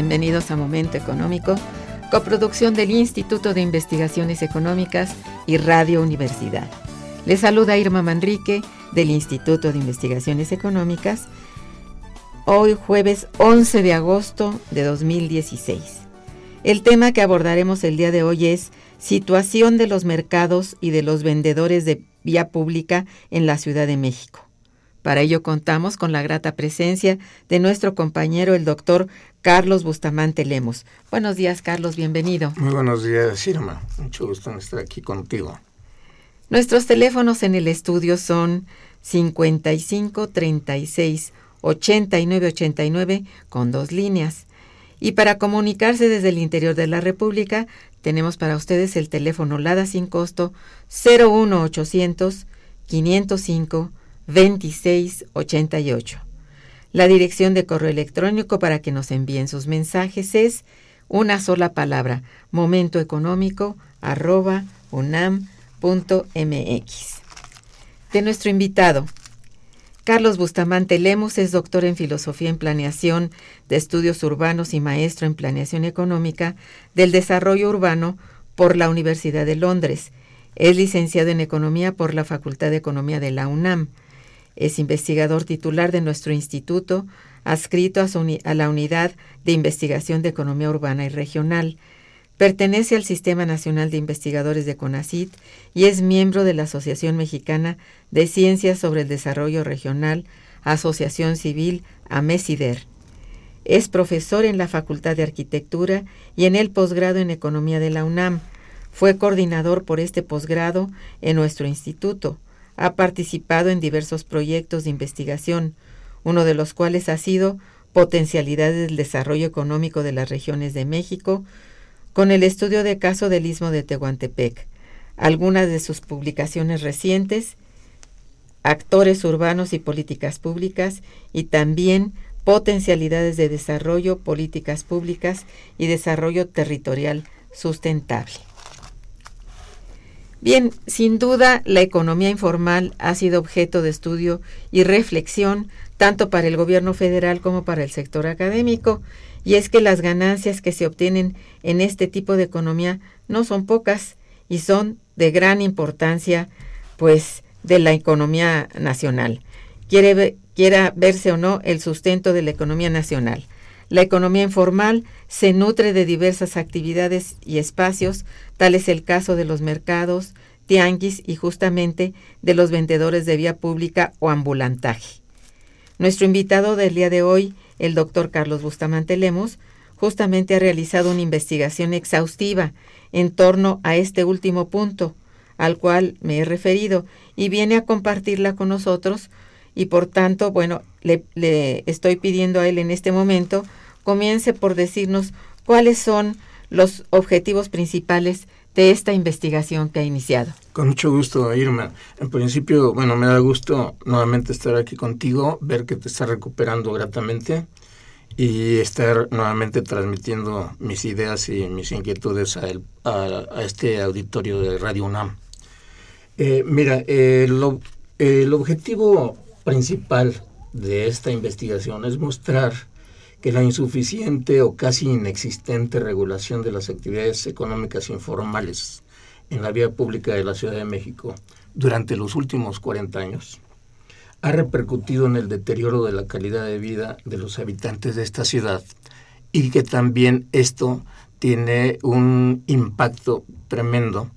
Bienvenidos a Momento Económico, coproducción del Instituto de Investigaciones Económicas y Radio Universidad. Les saluda Irma Manrique del Instituto de Investigaciones Económicas. Hoy jueves 11 de agosto de 2016. El tema que abordaremos el día de hoy es situación de los mercados y de los vendedores de vía pública en la Ciudad de México. Para ello contamos con la grata presencia de nuestro compañero el doctor Carlos Bustamante Lemos. Buenos días, Carlos, bienvenido. Muy buenos días, Irma. Mucho gusto en estar aquí contigo. Nuestros teléfonos en el estudio son 55 36 89 89 con dos líneas. Y para comunicarse desde el interior de la República, tenemos para ustedes el teléfono LADA sin costo 01800 505 2688. La dirección de correo electrónico para que nos envíen sus mensajes es una sola palabra, momentoeconómico arroba unam.mx. De nuestro invitado, Carlos Bustamante Lemos es doctor en Filosofía en Planeación de Estudios Urbanos y maestro en Planeación Económica del Desarrollo Urbano por la Universidad de Londres. Es licenciado en Economía por la Facultad de Economía de la UNAM. Es investigador titular de nuestro instituto, adscrito a, la Unidad de Investigación de Economía Urbana y Regional. Pertenece al Sistema Nacional de Investigadores de CONACIT y es miembro de la Asociación Mexicana de Ciencias sobre el Desarrollo Regional, Asociación Civil AMESIDER. Es profesor en la Facultad de Arquitectura y en el posgrado en Economía de la UNAM. Fue coordinador por este posgrado en nuestro instituto ha participado en diversos proyectos de investigación, uno de los cuales ha sido Potencialidades del Desarrollo Económico de las Regiones de México, con el estudio de caso del Istmo de Tehuantepec. Algunas de sus publicaciones recientes, Actores Urbanos y Políticas Públicas, y también Potencialidades de Desarrollo, Políticas Públicas y Desarrollo Territorial Sustentable. Bien, sin duda la economía informal ha sido objeto de estudio y reflexión tanto para el gobierno federal como para el sector académico, y es que las ganancias que se obtienen en este tipo de economía no son pocas y son de gran importancia, pues, de la economía nacional. Quiere, quiera verse o no el sustento de la economía nacional. La economía informal se nutre de diversas actividades y espacios, tal es el caso de los mercados, tianguis y justamente de los vendedores de vía pública o ambulantaje. Nuestro invitado del día de hoy, el doctor Carlos Bustamante Lemos, justamente ha realizado una investigación exhaustiva en torno a este último punto, al cual me he referido y viene a compartirla con nosotros y por tanto, bueno, le, le estoy pidiendo a él en este momento comience por decirnos cuáles son los objetivos principales de esta investigación que ha iniciado. Con mucho gusto, Irma. En principio, bueno, me da gusto nuevamente estar aquí contigo, ver que te estás recuperando gratamente y estar nuevamente transmitiendo mis ideas y mis inquietudes a, a, este auditorio de Radio UNAM. Eh, mira, el, el objetivo principal de esta investigación es mostrar que la insuficiente o casi inexistente regulación de las actividades económicas informales en la vía pública de la Ciudad de México durante los últimos 40 años ha repercutido en el deterioro de la calidad de vida de los habitantes de esta ciudad y que también esto tiene un impacto tremendo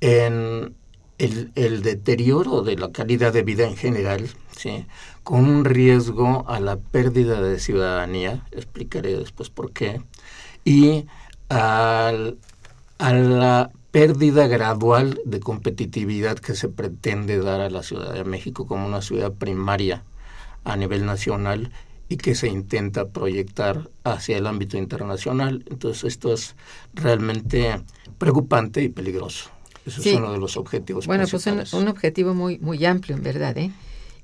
en el, el deterioro de la calidad de vida en general, ¿sí? con un riesgo a la pérdida de ciudadanía, explicaré después por qué, y al, a la pérdida gradual de competitividad que se pretende dar a la Ciudad de México como una ciudad primaria a nivel nacional y que se intenta proyectar hacia el ámbito internacional. Entonces esto es realmente preocupante y peligroso. Eso es uno de los objetivos. Bueno, pues un, un, objetivo muy, muy amplio en verdad, ¿eh?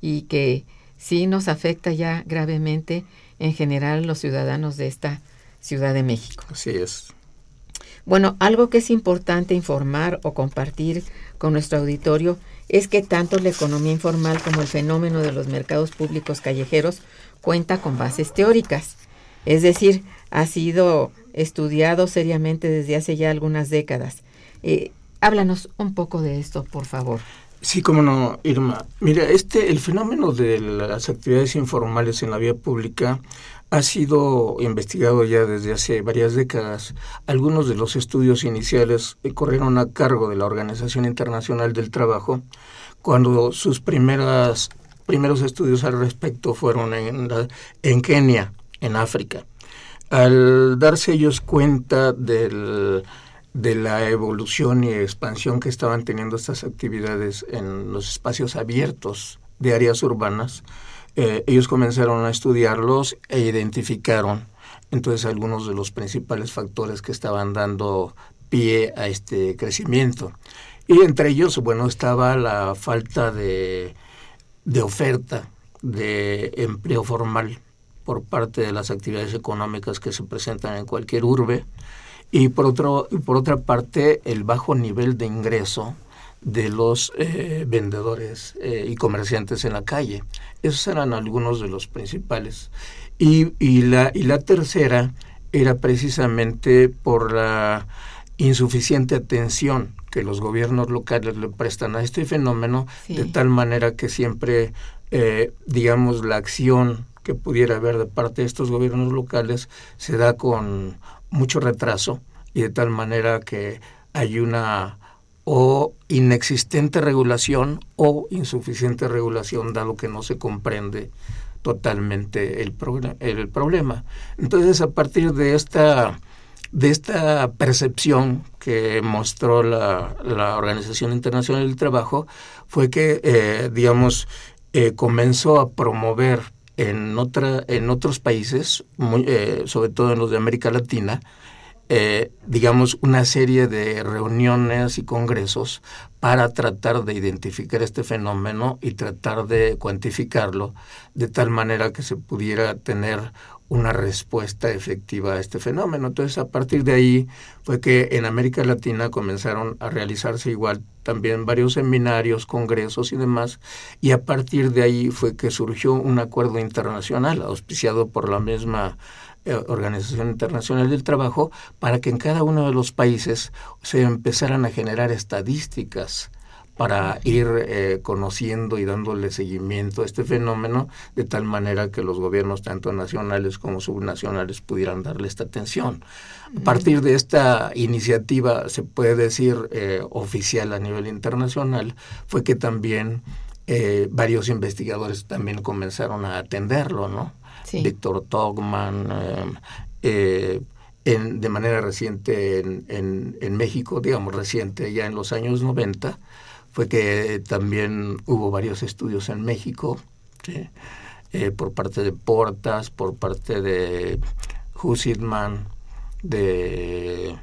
Y que sí nos afecta ya gravemente en general los ciudadanos de esta Ciudad de México. Así es. Bueno, algo que es importante informar o compartir con nuestro auditorio es que tanto la economía informal como el fenómeno de los mercados públicos callejeros cuenta con bases teóricas. Es decir, ha sido estudiado seriamente desde hace ya algunas décadas. Eh, háblanos un poco de esto, por favor. Sí, cómo no, Irma. Mira, este, el fenómeno de las actividades informales en la vía pública ha sido investigado ya desde hace varias décadas. Algunos de los estudios iniciales corrieron a cargo de la Organización Internacional del Trabajo, cuando sus primeras, primeros estudios al respecto fueron en, en Kenia, en África. Al darse ellos cuenta del de la evolución y expansión que estaban teniendo estas actividades en los espacios abiertos de áreas urbanas, eh, ellos comenzaron a estudiarlos e identificaron entonces algunos de los principales factores que estaban dando pie a este crecimiento. Y entre ellos, bueno, estaba la falta de, de oferta de empleo formal por parte de las actividades económicas que se presentan en cualquier urbe, y por, otro, por otra parte el bajo nivel de ingreso de los eh, vendedores eh, y comerciantes en la calle. Esos eran algunos de los principales. Y, y, la, y la tercera era precisamente por la insuficiente atención que los gobiernos locales le prestan a este fenómeno, de tal manera que siempre, eh, digamos, la acción que pudiera haber de parte de estos gobiernos locales se da con mucho retraso y de tal manera que hay una o inexistente regulación o insuficiente regulación dado que no se comprende totalmente el, problema. Entonces, a partir de esta, de esta percepción que mostró la, la Organización Internacional del Trabajo, fue que, eh, digamos, eh, comenzó a promover en, otra, en otros países, eh, sobre todo en los de América Latina, eh, digamos, una serie de reuniones y congresos para tratar de identificar este fenómeno y tratar de cuantificarlo de tal manera que se pudiera tener una respuesta efectiva a este fenómeno. Entonces, a partir de ahí fue que en América Latina comenzaron a realizarse igual también varios seminarios, congresos y demás, y a partir de ahí fue que surgió un acuerdo internacional auspiciado por la misma eh, Organización Internacional del Trabajo para que en cada uno de los países se empezaran a generar estadísticas para ir eh, conociendo y dándole seguimiento a este fenómeno de tal manera que los gobiernos tanto nacionales como subnacionales pudieran darle esta atención. A partir de esta iniciativa, se puede decir eh, oficial a nivel internacional, fue que también varios investigadores también comenzaron a atenderlo, ¿no? Víctor Togman, eh, eh, en, de manera reciente en, en, México, digamos reciente ya en los años 90, fue que también hubo varios estudios en México, eh, por parte de Portas, por parte de Hussitman, de,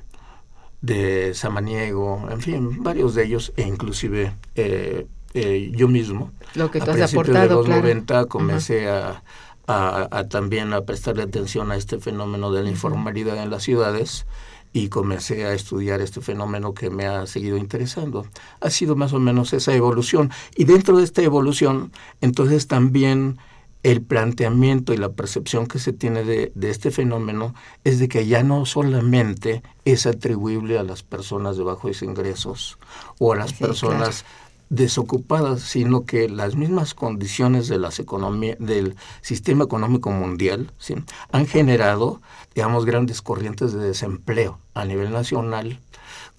de Samaniego, en fin, varios de ellos, e inclusive eh, eh, yo mismo. Lo que tú a has aportado, de los claro. 90 comencé a, a, también a prestarle atención a este fenómeno de la informalidad en las ciudades y comencé a estudiar este fenómeno que me ha seguido interesando. Ha sido más o menos esa evolución. Y dentro de esta evolución, entonces también el planteamiento y la percepción que se tiene de, de, este fenómeno es de que ya no solamente es atribuible a las personas de bajos ingresos o a las Sí, personas desocupadas, sino que las mismas condiciones de las economía, del sistema económico mundial ¿sí? han generado, digamos, grandes corrientes de desempleo a nivel nacional,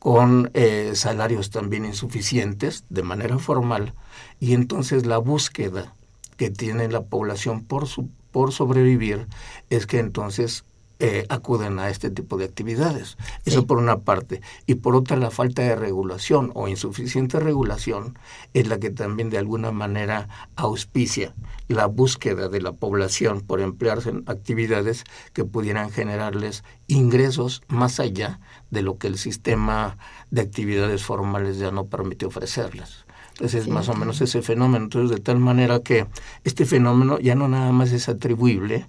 con eh, salarios también insuficientes de manera formal, y entonces la búsqueda que tiene la población por, su, por sobrevivir es que entonces eh, acuden a este tipo de actividades. Sí. Eso por una parte. Y por otra, la falta de regulación o insuficiente regulación es la que también de alguna manera auspicia la búsqueda de la población por emplearse en actividades que pudieran generarles ingresos más allá de lo que el sistema de actividades formales ya no permite ofrecerles. Entonces Sí, más o menos ese fenómeno. Entonces de tal manera que este fenómeno ya no nada más es atribuible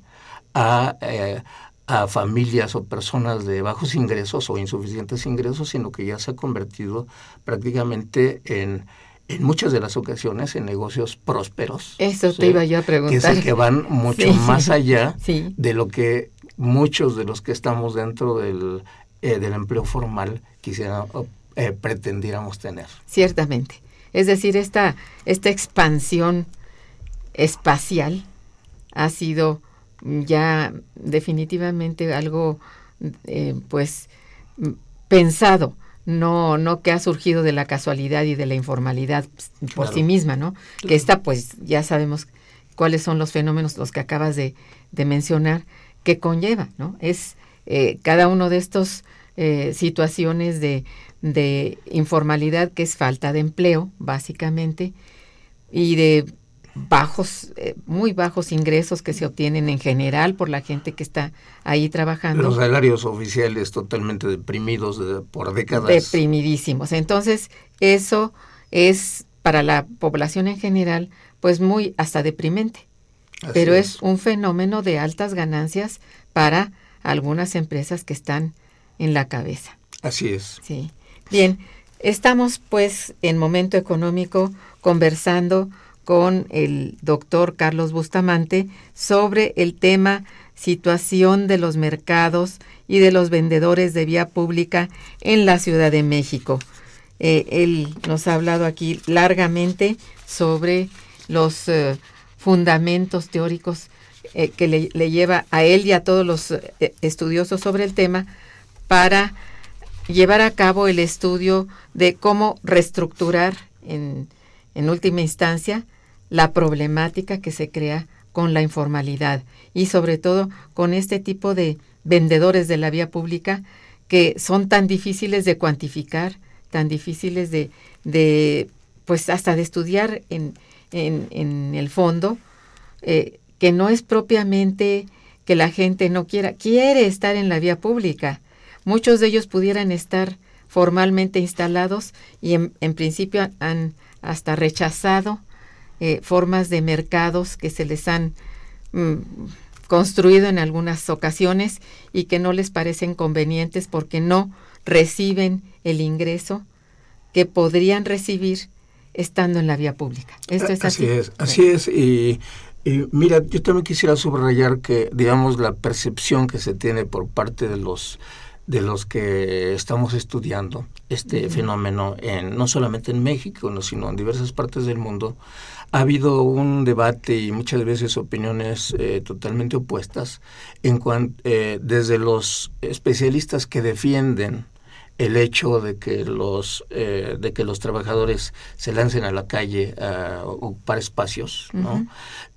a, eh, a familias o personas de bajos ingresos o insuficientes ingresos, sino que ya se ha convertido prácticamente en, en muchas de las ocasiones en negocios prósperos. Eso ¿sí? te iba yo a Que es preguntar. el que van mucho Sí. más allá Sí. de lo que muchos de los que estamos dentro del, eh, del empleo formal quisieran eh, pretendiéramos tener. Ciertamente. Es decir, esta, esta expansión espacial ha sido ya definitivamente algo eh, pues pensado, no, no que ha surgido de la casualidad y de la informalidad por Claro. sí misma, ¿no? Que esta pues ya sabemos cuáles son los fenómenos, los que acabas de, de mencionar, que conlleva, ¿no? Es eh, cada uno de estos eh, situaciones de, de informalidad que es falta de empleo, básicamente, y de bajos, eh, muy bajos ingresos que se obtienen en general por la gente que está ahí trabajando. Los salarios oficiales totalmente deprimidos de- por décadas. deprimidísimos. Entonces, eso es para la población en general, pues muy hasta deprimente. Así Pero es. un fenómeno de altas ganancias para algunas empresas que están en la cabeza. Así es. Sí. Bien, estamos pues en momento económico conversando con el doctor Carlos Bustamante sobre el tema situación de los mercados y de los vendedores de vía pública en la Ciudad de México. Eh, él nos ha hablado aquí largamente sobre los eh, fundamentos teóricos eh, que le, le lleva a él y a todos los estudiosos sobre el tema para llevar a cabo el estudio de cómo reestructurar en última instancia la problemática que se crea con la informalidad y sobre todo con este tipo de vendedores de la vía pública que son tan difíciles de cuantificar, tan difíciles de, pues hasta de estudiar en, en, el fondo, eh, que no es propiamente que la gente no quiera, quiere estar en la vía pública. Muchos de ellos pudieran estar formalmente instalados y en principio han hasta rechazado eh, formas de mercados que se les han mm, construido en algunas ocasiones y que no les parecen convenientes porque no reciben el ingreso que podrían recibir estando en la vía pública. Esto es así. así es, así es. Y, y mira, yo también quisiera subrayar que, digamos, la percepción que se tiene por parte de los de los que estamos estudiando este fenómeno en no solamente en México, no, sino en diversas partes del mundo, ha habido un debate y muchas veces opiniones eh, totalmente opuestas en cuan- eh, desde los especialistas que defienden el hecho de que los eh, de que los trabajadores se lancen a la calle a ocupar espacios ¿no?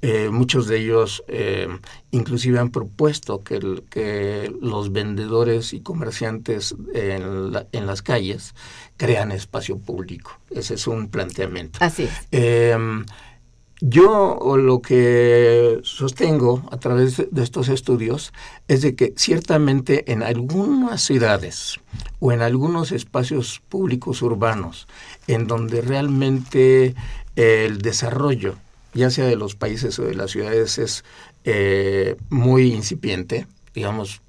Eh, muchos de ellos eh, inclusive han propuesto que, que los vendedores y comerciantes en, en, las calles crean espacio público. Ese es un planteamiento. Así es. Em, yo lo que sostengo a través de estos estudios es de que ciertamente en algunas ciudades o en algunos espacios públicos urbanos en donde realmente el desarrollo, ya sea de los países o de las ciudades, es eh, muy incipiente, digamos,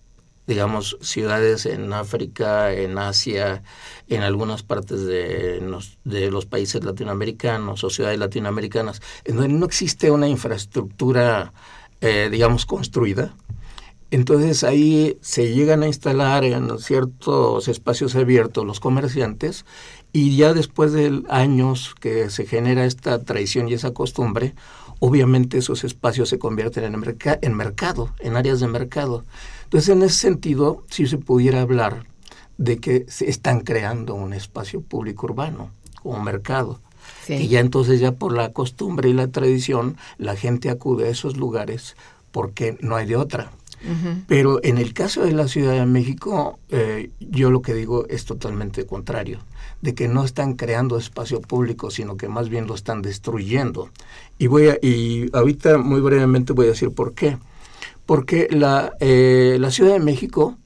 digamos, ciudades en África, en Asia, en algunas partes de los, países latinoamericanos o ciudades latinoamericanas, en donde no existe una infraestructura, eh, digamos, construida. Entonces ahí se llegan a instalar en ciertos espacios abiertos los comerciantes y ya después de años que se genera esta tradición y esa costumbre, obviamente esos espacios se convierten en, en mercado, en áreas de mercado. Entonces, en ese sentido, si se pudiera hablar de que se están creando un espacio público urbano, un mercado. Y ya entonces, ya por la costumbre y la tradición, la gente acude a esos lugares porque no hay de otra. Pero en el caso de la Ciudad de México, eh, yo lo que digo es totalmente contrario, de que no están creando espacio público, sino que más bien lo están destruyendo. Y voy a, y ahorita muy brevemente voy a decir por qué porque la, eh, la Ciudad de México,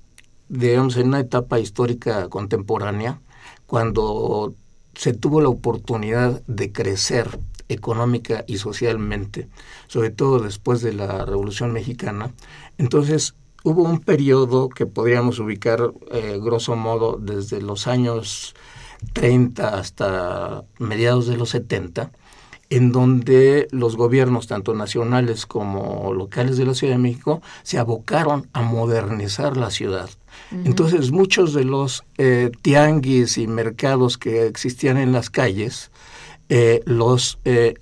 digamos, en una etapa histórica contemporánea, cuando se tuvo la oportunidad de crecer económica y socialmente, sobre todo después de la Revolución Mexicana, entonces hubo un periodo que podríamos ubicar, eh, grosso modo, desde los años 30 hasta mediados de los 70, en donde los gobiernos, tanto nacionales como locales de la Ciudad de México, se abocaron a modernizar la ciudad. Entonces, muchos de los eh, tianguis y mercados que existían en las calles, eh, los, eh,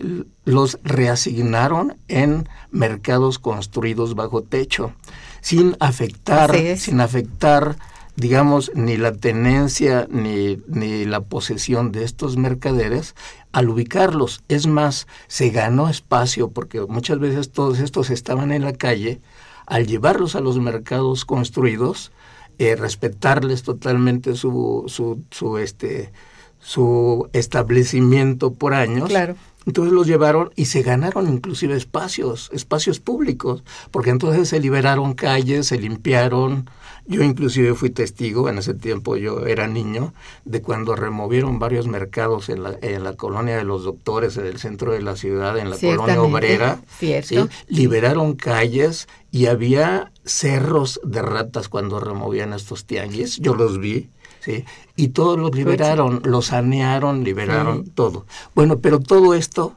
los reasignaron en mercados construidos bajo techo, sin afectar, sin afectar digamos, ni la tenencia ni, ni, la posesión de estos mercaderes al ubicarlos. Es más, se ganó espacio porque muchas veces todos estos estaban en la calle. Al llevarlos a los mercados construidos, eh, respetarles totalmente su, su, su, este, su establecimiento por años. Claro. Entonces los llevaron y se ganaron inclusive espacios, espacios públicos, porque entonces se liberaron calles, se limpiaron, yo inclusive fui testigo, en ese tiempo yo era niño, de cuando removieron varios mercados en la, en la colonia de los doctores, en el centro de la ciudad, en la colonia obrera. ¿sí? Liberaron calles y había cerros de ratas cuando removían estos tianguis. Yo los vi. ¿sí? Y todos los liberaron, los sanearon, liberaron todo. Bueno, pero todo esto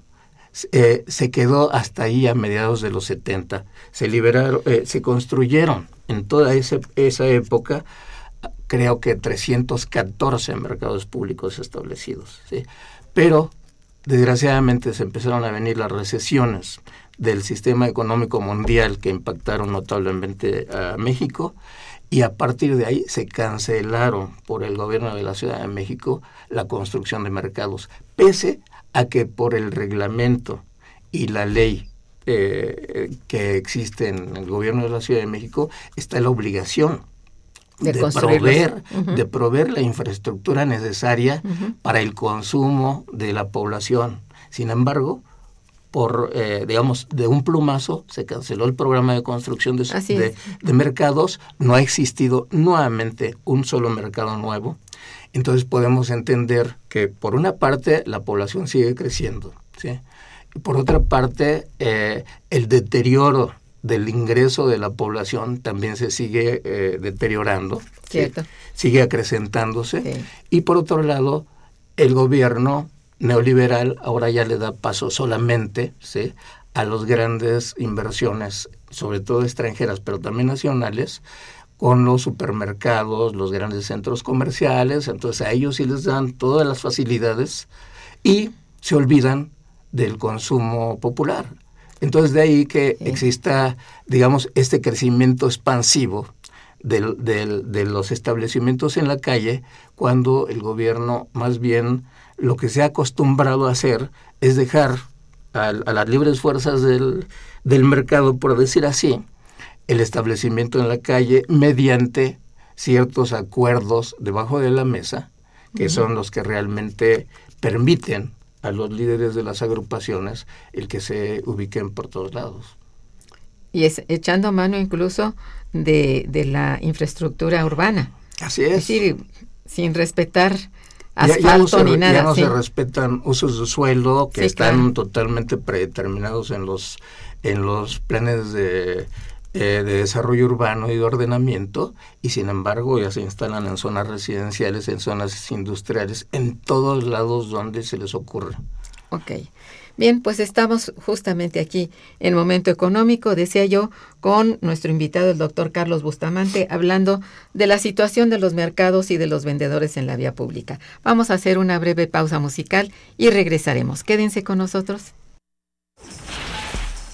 eh, se quedó hasta ahí a mediados de los 70. Se liberaron, eh, se construyeron en toda esa, esa época, creo que 314 mercados públicos establecidos. ¿sí? Pero, desgraciadamente, se empezaron a venir las recesiones del sistema económico mundial que impactaron notablemente a México y a partir de ahí se cancelaron por el gobierno de la Ciudad de México la construcción de mercados, pese a que por el reglamento y la ley eh, que existe en el gobierno de la Ciudad de México está la obligación de, proveer, de proveer la infraestructura necesaria para el consumo de la población. Sin embargo, por, eh, digamos, de un plumazo se canceló el programa de construcción de, de, de, mercados, no ha existido nuevamente un solo mercado nuevo. Entonces podemos entender que por una parte la población sigue creciendo, ¿sí? por otra parte, eh, el deterioro del ingreso de la población también se sigue eh, deteriorando, sigue acrecentándose. Y por otro lado, el gobierno neoliberal ahora ya le da paso solamente ¿sí? a las grandes inversiones, sobre todo extranjeras, pero también nacionales, con los supermercados, los grandes centros comerciales, entonces a ellos sí les dan todas las facilidades y se olvidan del consumo popular. Entonces de ahí que exista, digamos, este crecimiento expansivo de los establecimientos en la calle cuando el gobierno más bien lo que se ha acostumbrado a hacer es dejar a, las libres fuerzas del, del mercado, por decir así, el establecimiento en la calle mediante ciertos acuerdos debajo de la mesa, que son los que realmente permiten a los líderes de las agrupaciones el que se ubiquen por todos lados. Y es echando mano incluso de, de la infraestructura urbana. Así es. Es decir, sin respetar asfalto ni nada. Ya no se respetan usos de suelo que están totalmente predeterminados en los, en los planes de, eh, de desarrollo urbano y de ordenamiento y sin embargo ya se instalan en zonas residenciales, en zonas industriales, en todos lados donde se les ocurre. Ok. Bien, pues estamos justamente aquí en Momento Económico, decía yo, con nuestro invitado, el doctor Carlos Bustamante, hablando de la situación de los mercados y de los vendedores en la vía pública. Vamos a hacer una breve pausa musical y regresaremos. Quédense con nosotros.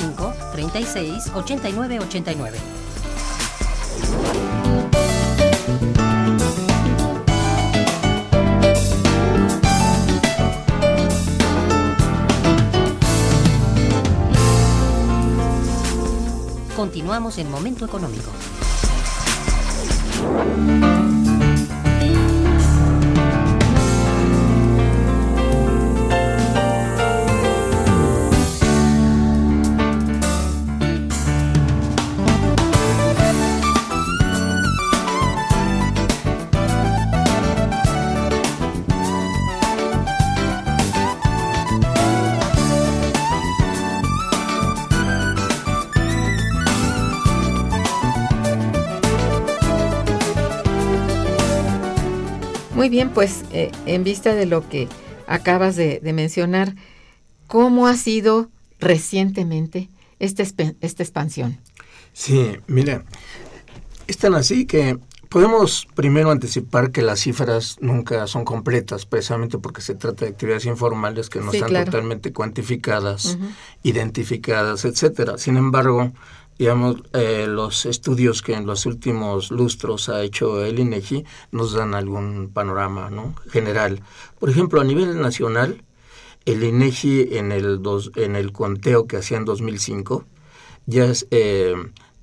55 36 89 89. Continuamos en Momento Económico. Muy bien, pues eh, en vista de lo que acabas de, mencionar, ¿cómo ha sido recientemente esta, esta expansión? Sí, mira, es tan así que podemos primero anticipar que las cifras nunca son completas, precisamente porque se trata de actividades informales que no están totalmente cuantificadas, identificadas, etcétera. Sin embargo, digamos, eh, los estudios que en los últimos lustros ha hecho el INEGI nos dan algún panorama ¿no? general. Por ejemplo, a nivel nacional, el INEGI en el, dos, en el conteo que hacía en 2005, ya, eh,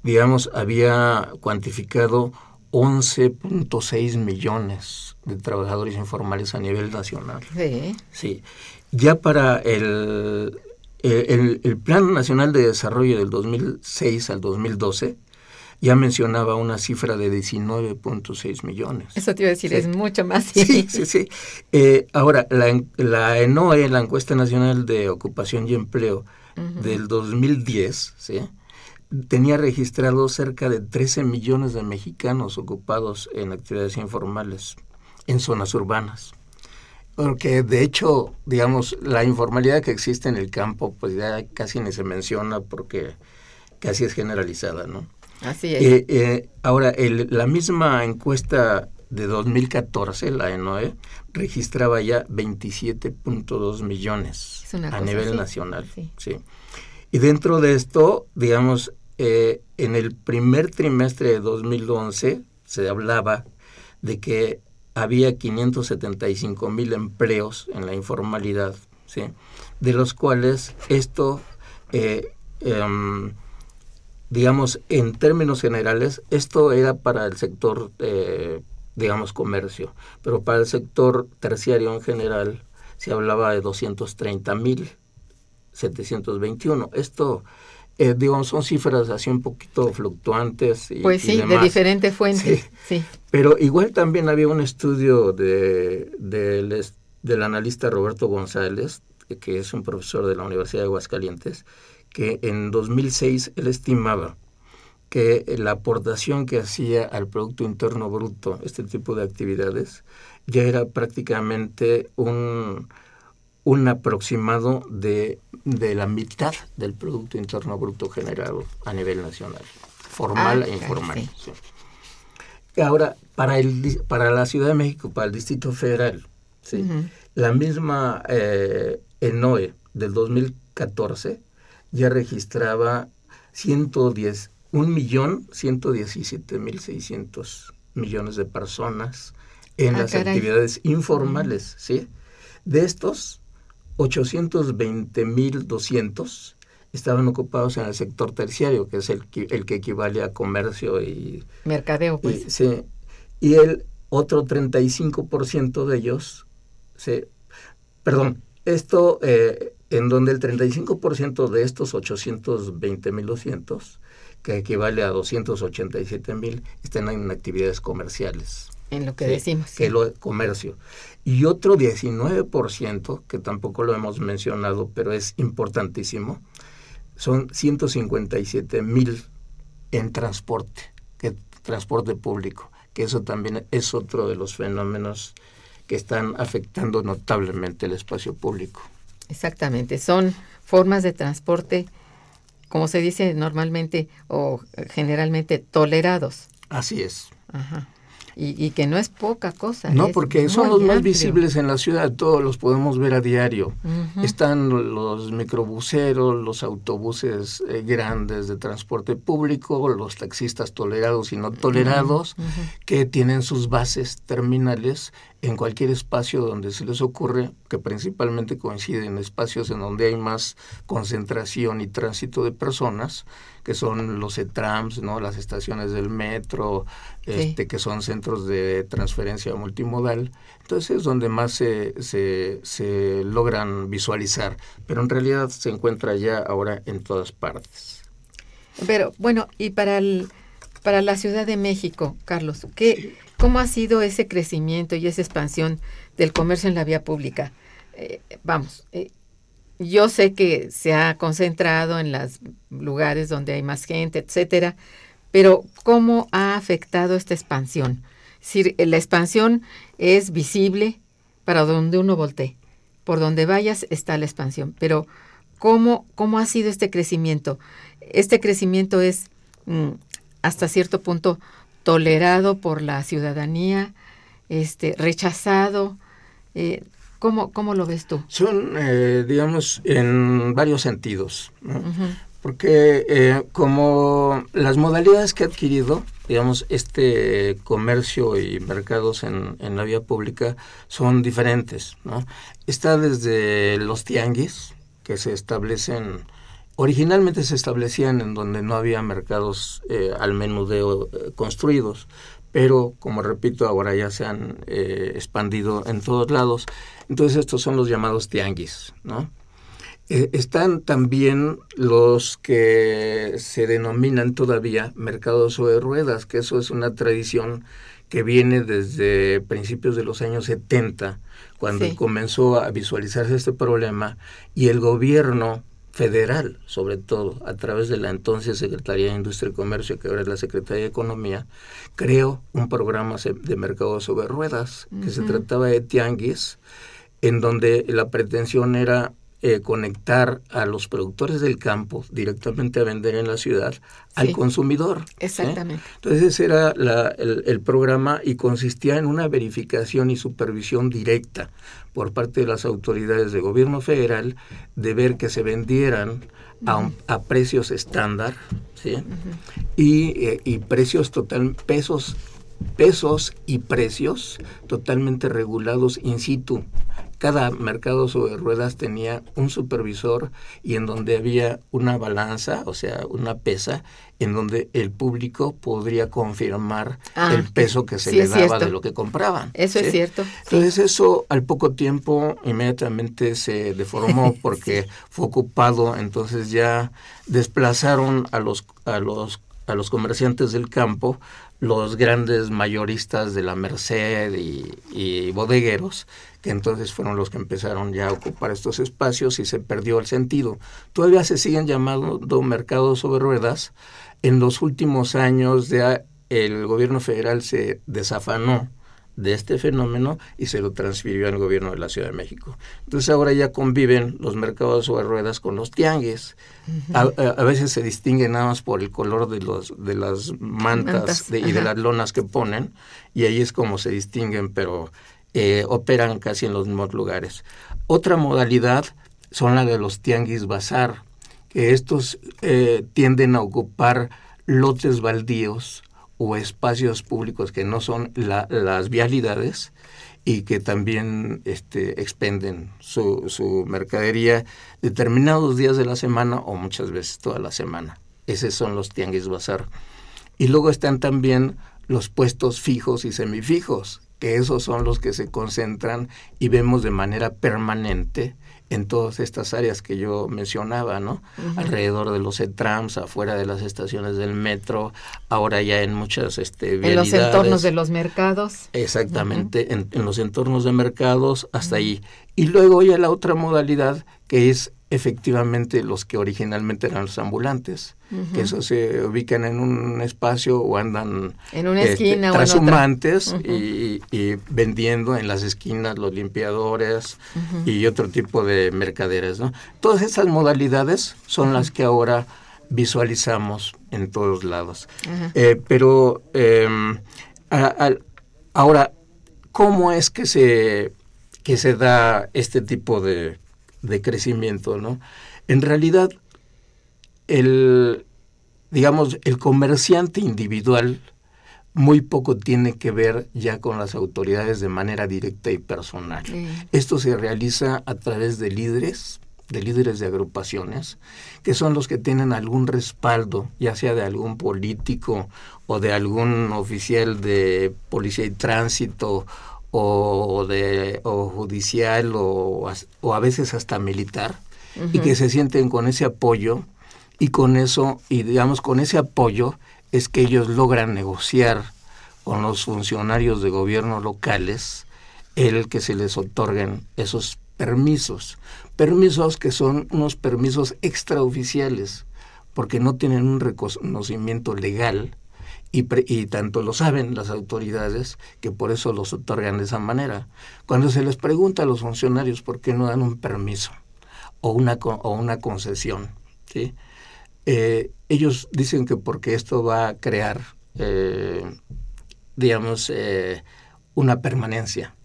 digamos, había cuantificado 11.6 millones de trabajadores informales a nivel nacional. Sí. Sí. Ya para el eh, el, Plan Nacional de Desarrollo del 2006 al 2012 ya mencionaba una cifra de 19.6 millones. Eso te iba a decir, es mucho más. Sí, sí, sí. Eh, ahora, la, la ENOE, la Encuesta Nacional de Ocupación y Empleo del 2010, ¿sí? tenía registrado cerca de 13 millones de mexicanos ocupados en actividades informales en zonas urbanas. Porque de hecho, digamos, la informalidad que existe en el campo, pues ya casi ni se menciona porque casi es generalizada, ¿no? Así es. Eh, eh, ahora, el, la misma encuesta de 2014, la ENOE, registraba ya 27.2 millones a nivel nacional. Sí. Y dentro de esto, digamos, eh, en el primer trimestre de 2011 se hablaba de que había 575 mil empleos en la informalidad, ¿sí? de los cuales esto, eh, em, digamos, en términos generales, esto era para el sector eh, digamos, comercio, pero para el sector terciario en general se hablaba de 230 mil 721. Esto, eh, digamos, son cifras así un poquito fluctuantes. Y, pues sí, de diferentes fuentes. Sí, Pero igual también había un estudio de, del analista Roberto González, que es un profesor de la Universidad de Aguascalientes, que en 2006 él estimaba que la aportación que hacía al Producto Interno Bruto este tipo de actividades ya era prácticamente un, un aproximado de, de, la mitad del Producto Interno Bruto generado a nivel nacional, formal ah, e informal. Ahora, para, el, para la Ciudad de México, para el Distrito Federal, ¿sí? la misma eh, ENOE del 2014 ya registraba 110 1.117.600 millones de personas en ah, las actividades informales, ¿sí? De estos, 820.200 estaban ocupados en el sector terciario, que es el, el que equivale a comercio y... Mercadeo, pues. Y, sí, y el otro 35% de ellos, sí, perdón, esto eh, en donde el 35% de estos 820.200 que equivale a 287 mil, están en actividades comerciales. En lo que decimos. Que lo comercio. Y otro 19%, que tampoco lo hemos mencionado, pero es importantísimo, son 157 mil en transporte, que transporte público, que eso también es otro de los fenómenos que están afectando notablemente el espacio público. Exactamente, son formas de transporte como se dice normalmente o generalmente, tolerados. Así es. Ajá. Y, que no es poca cosa. No, porque son los más visibles en la ciudad, todos los podemos ver a diario. Están los microbuseros, los autobuses eh, grandes de transporte público, los taxistas tolerados y no tolerados, que tienen sus bases terminales en cualquier espacio donde se les ocurre, que principalmente coinciden en espacios en donde hay más concentración y tránsito de personas, que son los ETRAMS, ¿no? las estaciones del metro, este, que son centros de transferencia multimodal. Entonces es donde más se, se, se logran visualizar, pero en realidad se encuentra ya ahora en todas partes. Pero bueno, y para el, para la Ciudad de México, Carlos, ¿qué, ¿Cómo ha sido ese crecimiento y esa expansión del comercio en la vía pública? Eh, vamos, eh, yo sé que se ha concentrado en los lugares donde hay más gente, etcétera, pero ¿cómo ha afectado esta expansión? Si la expansión es visible para donde uno voltee. Por donde vayas está la expansión. Pero ¿cómo, cómo ha sido este crecimiento? Este crecimiento es mm, hasta cierto punto tolerado por la ciudadanía, este, rechazado. Eh, ¿cómo, ¿Cómo lo ves tú? Son, eh, digamos, en varios sentidos. Porque eh, como las modalidades que ha adquirido, digamos, este comercio y mercados en, en la vía pública son diferentes. ¿no? Está desde los tianguis, que se establecen Originalmente se establecían en donde no había mercados eh, al menudeo eh, construidos, pero como repito, ahora ya se han eh, expandido en todos lados. Entonces estos son los llamados tianguis, ¿no? están también los que se denominan todavía mercados sobre ruedas, que eso es una tradición que viene desde principios de los años 70, cuando comenzó a visualizarse este problema y el gobierno federal, sobre todo, a través de la entonces Secretaría de Industria y Comercio, que ahora es la Secretaría de Economía, creó un programa de mercado sobre ruedas, que se trataba de tianguis, en donde la pretensión era eh, conectar a los productores del campo directamente a vender en la ciudad al consumidor. ¿eh? Exactamente. Entonces ese era el, programa y consistía en una verificación y supervisión directa por parte de las autoridades de gobierno federal de ver que se vendieran a, precios estándar y, eh, y precios total, pesos pesos y precios totalmente regulados in situ. Cada mercado sobre ruedas tenía un supervisor y en donde había una balanza, o sea, una pesa, en donde el público podría confirmar Ah, el peso que se sí, le daba de lo que compraban. Eso es cierto. sí. Entonces eso al poco tiempo inmediatamente se deformó porque fue ocupado, entonces ya desplazaron a los a los a los comerciantes del campo, los grandes mayoristas de la Merced y, bodegueros, que entonces fueron los que empezaron ya a ocupar estos espacios y se perdió el sentido. Todavía se siguen llamando mercados sobre ruedas. En los últimos años ya el gobierno federal se desafanó de este fenómeno y se lo transfirió al gobierno de la Ciudad de México. Entonces ahora ya conviven los mercados sobre ruedas con los tianguis. a, a- a veces se distinguen nada más por el color de los de las mantas, Mantas, de- y de las lonas que ponen y ahí es como se distinguen, pero eh, operan casi en los mismos lugares. Otra modalidad son la de los tianguis bazar, que estos eh, tienden a ocupar lotes baldíos o espacios públicos que no son la- las vialidades y que también este, expenden su, su mercadería determinados días de la semana o muchas veces toda la semana. Esos son los tianguis bazar. Y luego están también los puestos fijos y semifijos, que esos son los que se concentran y vemos de manera permanente en todas estas áreas que yo mencionaba, ¿no? Alrededor de los ETRAMS, afuera de las estaciones del metro, ahora ya en muchas este, En los entornos de los mercados. Exactamente, en, en los entornos de mercados, hasta ahí. Y luego ya la otra modalidad, que es efectivamente los que originalmente eran los ambulantes, que esos se ubican en un espacio o andan En una este, esquina o en otra. trashumantes Ujú. y, y vendiendo en las esquinas los limpiadores y otro tipo de mercaderes. ¿no? Todas esas modalidades son las que ahora visualizamos en todos lados. Eh, pero em, a- ahora, ¿cómo es que se, que se da este tipo de, de crecimiento? ¿no? En realidad, el, digamos, el comerciante individual muy poco tiene que ver ya con las autoridades de manera directa y personal. Sí. Esto se realiza a través de líderes, de líderes de agrupaciones, que son los que tienen algún respaldo, ya sea de algún político o de algún oficial de policía y tránsito o de o judicial o, o a veces hasta militar y que se sienten con ese apoyo y con eso y digamos con ese apoyo es que ellos logran negociar con los funcionarios de gobierno locales el que se les otorguen esos permisos. Permisos que son unos permisos extraoficiales, porque no tienen un reconocimiento legal y, tanto lo saben las autoridades que por eso los otorgan de esa manera. Cuando se les pregunta a los funcionarios por qué no dan un permiso o una, o una concesión. Eh, ellos dicen que porque esto va a crear, eh, digamos, eh, una permanencia.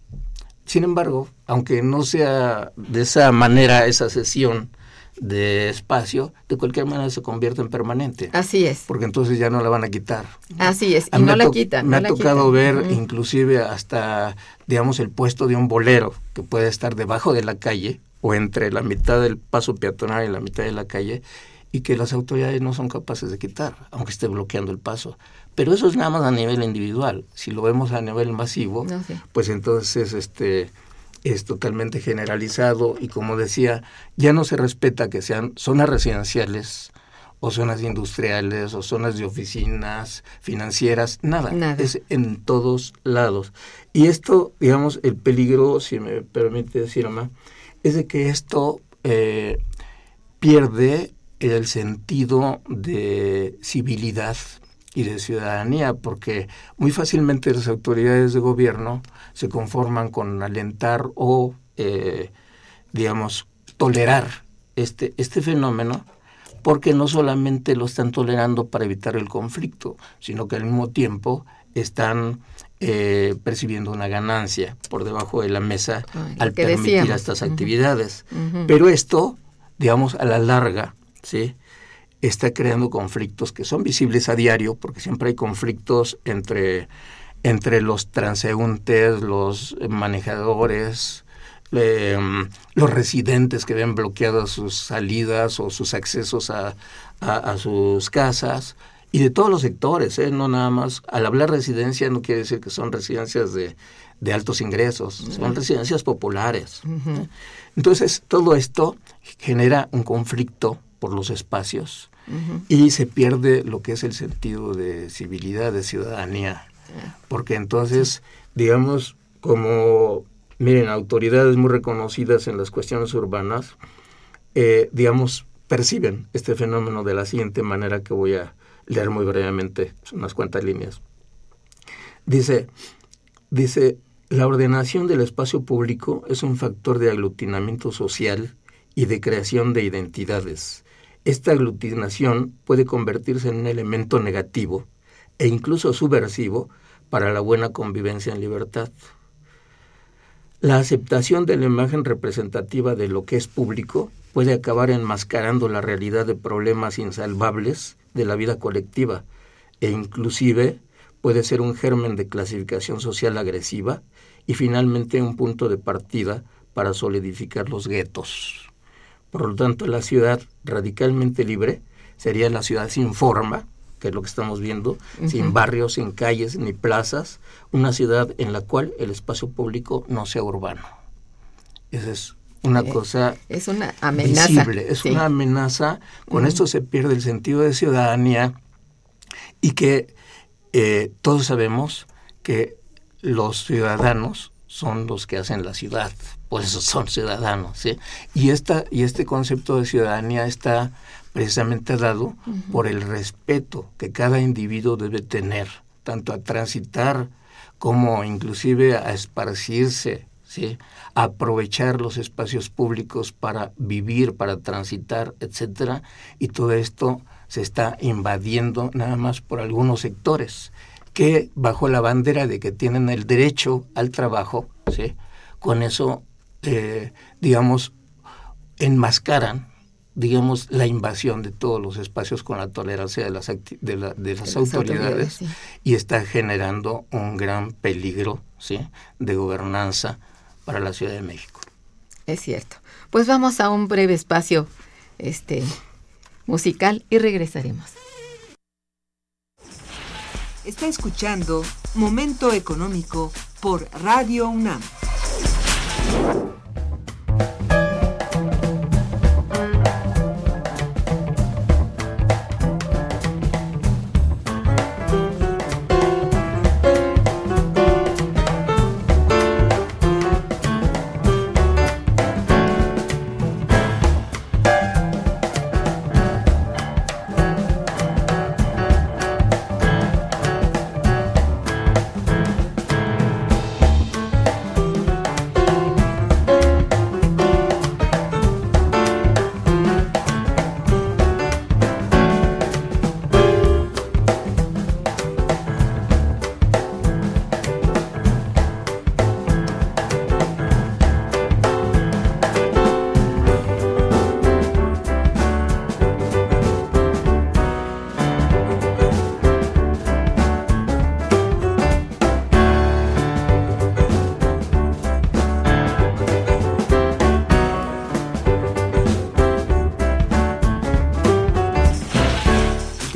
Sin embargo, aunque no sea de esa manera esa sesión de espacio, de cualquier manera se convierte en permanente, Así es. porque entonces ya no la van a quitar. Así es. Y no la quitan. Me no ha tocado ver Ujú. inclusive hasta, digamos, el puesto de un bolero que puede estar debajo de la calle o entre la mitad del paso peatonal y la mitad de la calle y que las autoridades no son capaces de quitar, aunque esté bloqueando el paso. Pero eso es nada más a nivel individual. Si lo vemos a nivel masivo, No, sí. pues entonces este es totalmente generalizado y como decía, ya no se respeta que sean zonas residenciales o zonas industriales o zonas de oficinas financieras, nada, Nada. es en todos lados. Y esto, digamos, el peligro, si me permite decir, Ama, es de que esto eh, pierde el sentido de civilidad y de ciudadanía, porque muy fácilmente las autoridades de gobierno se conforman con alentar o, eh, digamos, tolerar este, este fenómeno, porque no solamente lo están tolerando para evitar el conflicto, sino que al mismo tiempo están eh, percibiendo una ganancia por debajo de la mesa al permitir decíamos. estas actividades. Pero esto, digamos, a la larga, ¿sí? Está creando conflictos que son visibles a diario, porque siempre hay conflictos entre, entre los transeúntes, los manejadores, eh, los residentes que ven bloqueadas sus salidas o sus accesos a, a, sus casas y de todos los sectores, ¿eh? no nada más. Al hablar residencia no quiere decir que son residencias de, de altos ingresos, son residencias populares. Entonces, todo esto genera un conflicto por los espacios y se pierde lo que es el sentido de civilidad, de ciudadanía. Porque entonces, digamos, como, miren, autoridades muy reconocidas en las cuestiones urbanas, eh, digamos, perciben este fenómeno de la siguiente manera que voy a leer muy brevemente, unas cuantas líneas. Dice, dice, la ordenación del espacio público es un factor de aglutinamiento social y de creación de identidades. Esta aglutinación puede convertirse en un elemento negativo e incluso subversivo para la buena convivencia en libertad. La aceptación de la imagen representativa de lo que es público puede acabar enmascarando la realidad de problemas insalvables de la vida colectiva e inclusive puede ser un germen de clasificación social agresiva y finalmente un punto de partida para solidificar los guetos. Por lo tanto, la ciudad radicalmente libre sería la ciudad sin forma, que es lo que estamos viendo, sin barrios, sin calles ni plazas, una ciudad en la cual el espacio público no sea urbano. Esa es una eh, cosa es una amenaza. visible, es una amenaza. Con esto se pierde el sentido de ciudadanía y que eh, todos sabemos que los ciudadanos son los que hacen la ciudad, por eso son ciudadanos. ¿sí? Y, esta, y este concepto de ciudadanía está precisamente dado por el respeto que cada individuo debe tener, tanto a transitar como inclusive a esparcirse, ¿sí? a aprovechar los espacios públicos para vivir, para transitar, etcétera, y todo esto se está invadiendo nada más por algunos sectores que bajo la bandera de que tienen el derecho al trabajo, ¿sí? con eso, eh, digamos, enmascaran digamos, la invasión de todos los espacios con la tolerancia de las, de, las, autoridades, y está generando un gran peligro ¿sí? de gobernanza para la Ciudad de México. Es cierto. Pues vamos a un breve espacio este, musical y regresaremos. Está escuchando Momento Económico por Radio UNAM.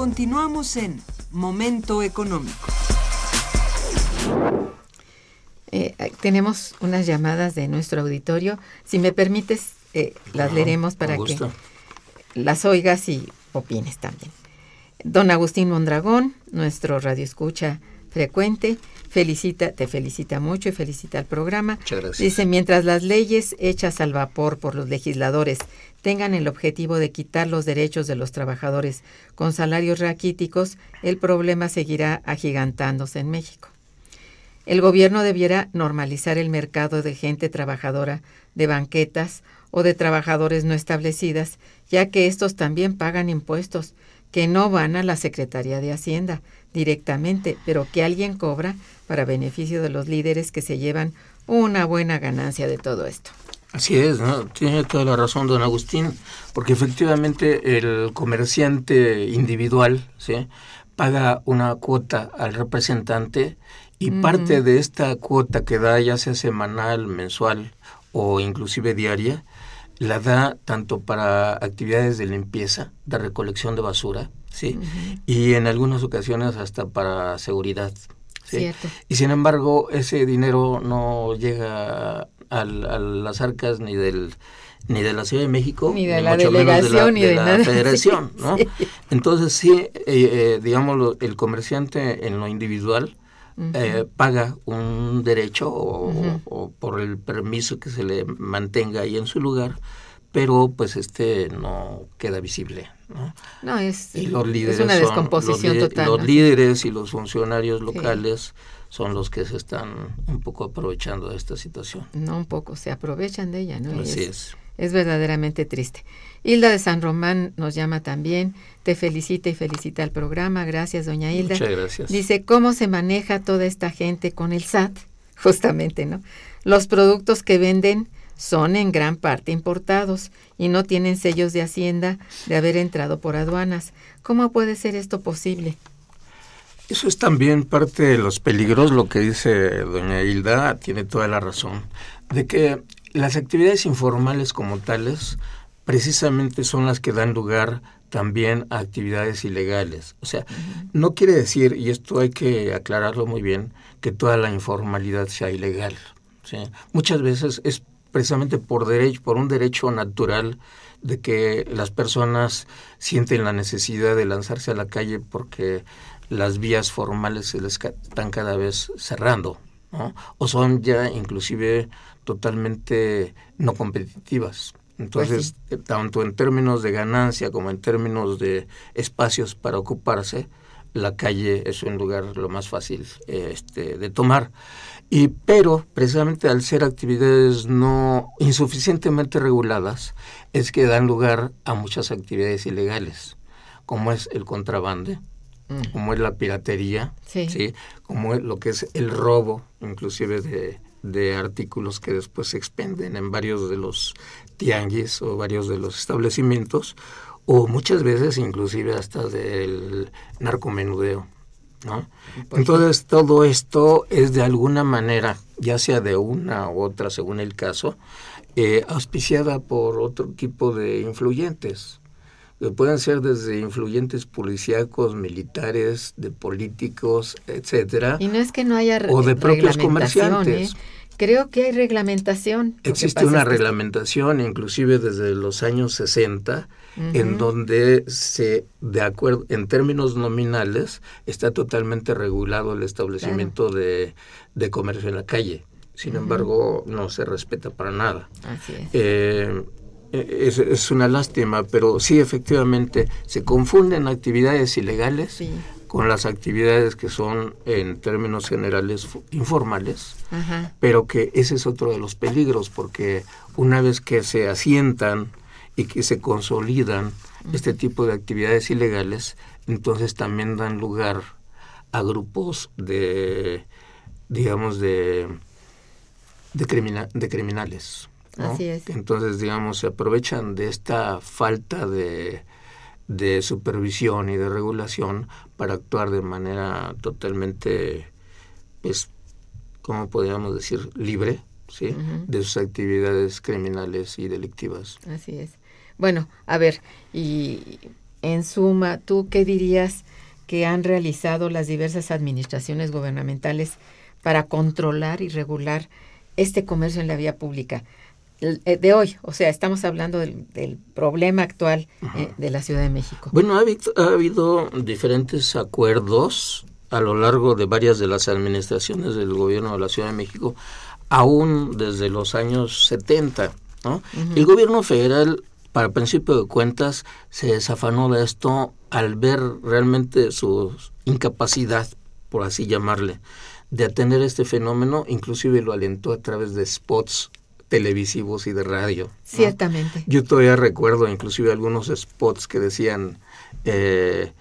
Continuamos en Momento Económico. Eh, tenemos unas llamadas de nuestro auditorio. Si me permites, eh, las leeremos para que las oigas y opines también. Don Agustín Mondragón, nuestro radio escucha frecuente, felicita, te felicita mucho y felicita al programa. Dice, mientras las leyes hechas al vapor por los legisladores tengan el objetivo de quitar los derechos de los trabajadores con salarios raquíticos, el problema seguirá agigantándose en México. El gobierno debiera normalizar el mercado de gente trabajadora de banquetas o de trabajadores no establecidas, ya que estos también pagan impuestos que no van a la Secretaría de Hacienda directamente, pero que alguien cobra para beneficio de los líderes que se llevan una buena ganancia de todo esto. Así es, ¿no? tiene toda la razón don Agustín, porque efectivamente el comerciante individual ¿sí? paga una cuota al representante y parte de esta cuota que da ya sea semanal, mensual o inclusive diaria, la da tanto para actividades de limpieza, de recolección de basura, ¿sí? Y en algunas ocasiones hasta para seguridad. ¿Sí? Y sin embargo, ese dinero no llega a las arcas ni del ni de la Ciudad de México, ni de la delegación, ni de la, federación, ¿no? Entonces sí, eh, eh, digamos, el comerciante en lo individual eh, paga un derecho o, por el permiso que se le mantenga ahí en su lugar, pero pues este no queda visible. No, no es, los líderes una descomposición los, total. Los líderes y los funcionarios locales son los que se están un poco aprovechando de esta situación. No un poco, se aprovechan de ella, ¿no? Así es. Es verdaderamente triste. Hilda de San Román nos llama también, te felicita y felicita al programa. Gracias, doña Hilda. Muchas gracias. Dice, ¿cómo se maneja toda esta gente con el SAT? Justamente, ¿no? Los productos que venden son en gran parte importados y no tienen sellos de hacienda de haber entrado por aduanas. ¿Cómo puede ser esto posible? Eso es también parte de los peligros, lo que dice doña Hilda, tiene toda la razón, de que las actividades informales como tales precisamente son las que dan lugar también a actividades ilegales. O sea, no quiere decir, y esto hay que aclararlo muy bien, que toda la informalidad sea ilegal. Muchas veces es precisamente por derecho, por un derecho natural de que las personas sienten la necesidad de lanzarse a la calle porque las vías formales se les están cada vez cerrando, o son ya inclusive totalmente no competitivas. Entonces, pues tanto en términos de ganancia como en términos de espacios para ocuparse, la calle es un lugar lo más fácil este, de tomar. Y, pero precisamente al ser actividades no insuficientemente reguladas, es que dan lugar a muchas actividades ilegales, como es el contrabando, mm. como es la piratería, sí. como es lo que es el robo, inclusive de, de artículos que después se expenden en varios de los tianguis o varios de los establecimientos, o muchas veces inclusive hasta del narcomenudeo. ¿No? Entonces todo esto es de alguna manera, ya sea de una u otra según el caso, eh, auspiciada por otro tipo de influyentes. Que pueden ser desde influyentes policíacos, militares, de políticos, etcétera. Y no es que no haya o de propios comerciantes. ¿eh? Creo que hay reglamentación. Existe una reglamentación, inclusive desde los años 60, en donde se, de acuerdo, en términos nominales, está totalmente regulado el establecimiento de, comercio en la calle. Sin embargo, no se respeta para nada. Así es. Eh, es, es, una lástima, pero sí, efectivamente, se confunden actividades ilegales sí con las actividades que son en términos generales informales, pero que ese es otro de los peligros porque una vez que se asientan y que se consolidan este tipo de actividades ilegales, entonces también dan lugar a grupos de, digamos, de, de, de criminales. Así es. Entonces, digamos, se aprovechan de esta falta de, de supervisión y de regulación para actuar de manera totalmente, pues, ¿cómo podríamos decir? Libre, ¿sí? De sus actividades criminales y delictivas. Así es. Bueno, a ver, y en suma, ¿tú qué dirías que han realizado las diversas administraciones gubernamentales para controlar y regular este comercio en la vía pública? Eh, de hoy, o sea, estamos hablando del, problema actual eh, de la Ciudad de México. Bueno, ha habido, diferentes acuerdos a lo largo de varias de las administraciones del gobierno de la Ciudad de México, aún desde los años 70. ¿no? El gobierno federal, para principio de cuentas, se desafanó de esto al ver realmente su incapacidad, por así llamarle, de atender este fenómeno, inclusive lo alentó a través de spots televisivos y de radio. ¿no? Ciertamente. Yo todavía recuerdo inclusive algunos spots que decían, eh,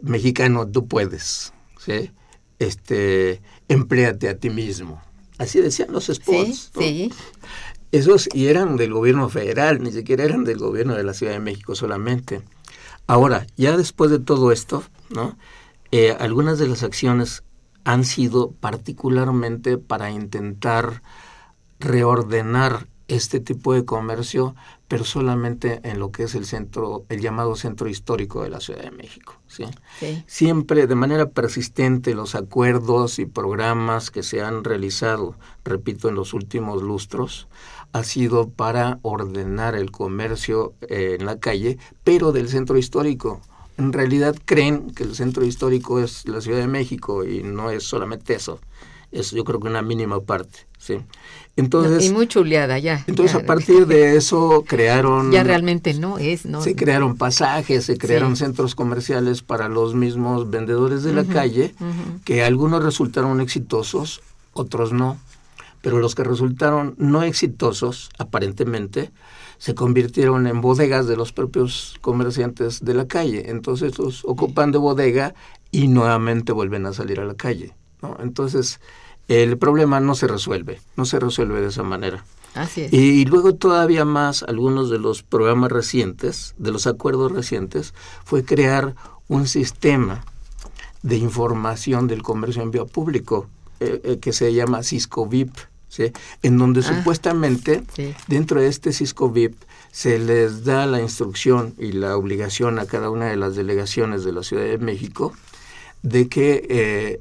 mexicano, tú puedes, ¿sí? Este, empléate a ti mismo. Así decían los Sí, spots. ¿no? sí. Esos y eran del gobierno federal, ni siquiera eran del gobierno de la Ciudad de México solamente. Ahora, ya después de todo esto, ¿no? Eh, algunas de las acciones han sido particularmente para intentar reordenar este tipo de comercio, pero solamente en lo que es el centro, el llamado centro histórico de la Ciudad de México. ¿sí? Sí. Siempre de manera persistente los acuerdos y programas que se han realizado, repito, en los últimos lustros, ha sido para ordenar el comercio eh, en la calle, pero del centro histórico. En realidad creen que el centro histórico es la Ciudad de México y no es solamente eso. Es yo creo que una mínima parte. ¿sí? Entonces, y muy chuleada ya. entonces ya, a partir de eso crearon... Ya realmente no es, ¿no? Se crearon pasajes, se crearon Sí. centros comerciales para los mismos vendedores de la calle, que algunos resultaron exitosos, otros no. Pero los que resultaron no exitosos, aparentemente, se convirtieron en bodegas de los propios comerciantes de la calle. Entonces los ocupan de bodega y nuevamente vuelven a salir a la calle. ¿no? Entonces el problema no se resuelve, no se resuelve de esa manera. Así es. Y luego todavía más, algunos de los programas recientes, de los acuerdos recientes, fue crear un sistema de información del comercio en vía público eh, eh, que se llama Cisco VIP, ¿sí? en donde Ah. supuestamente Sí. dentro de este Cisco VIP se les da la instrucción y la obligación a cada una de las delegaciones de la Ciudad de México de que eh,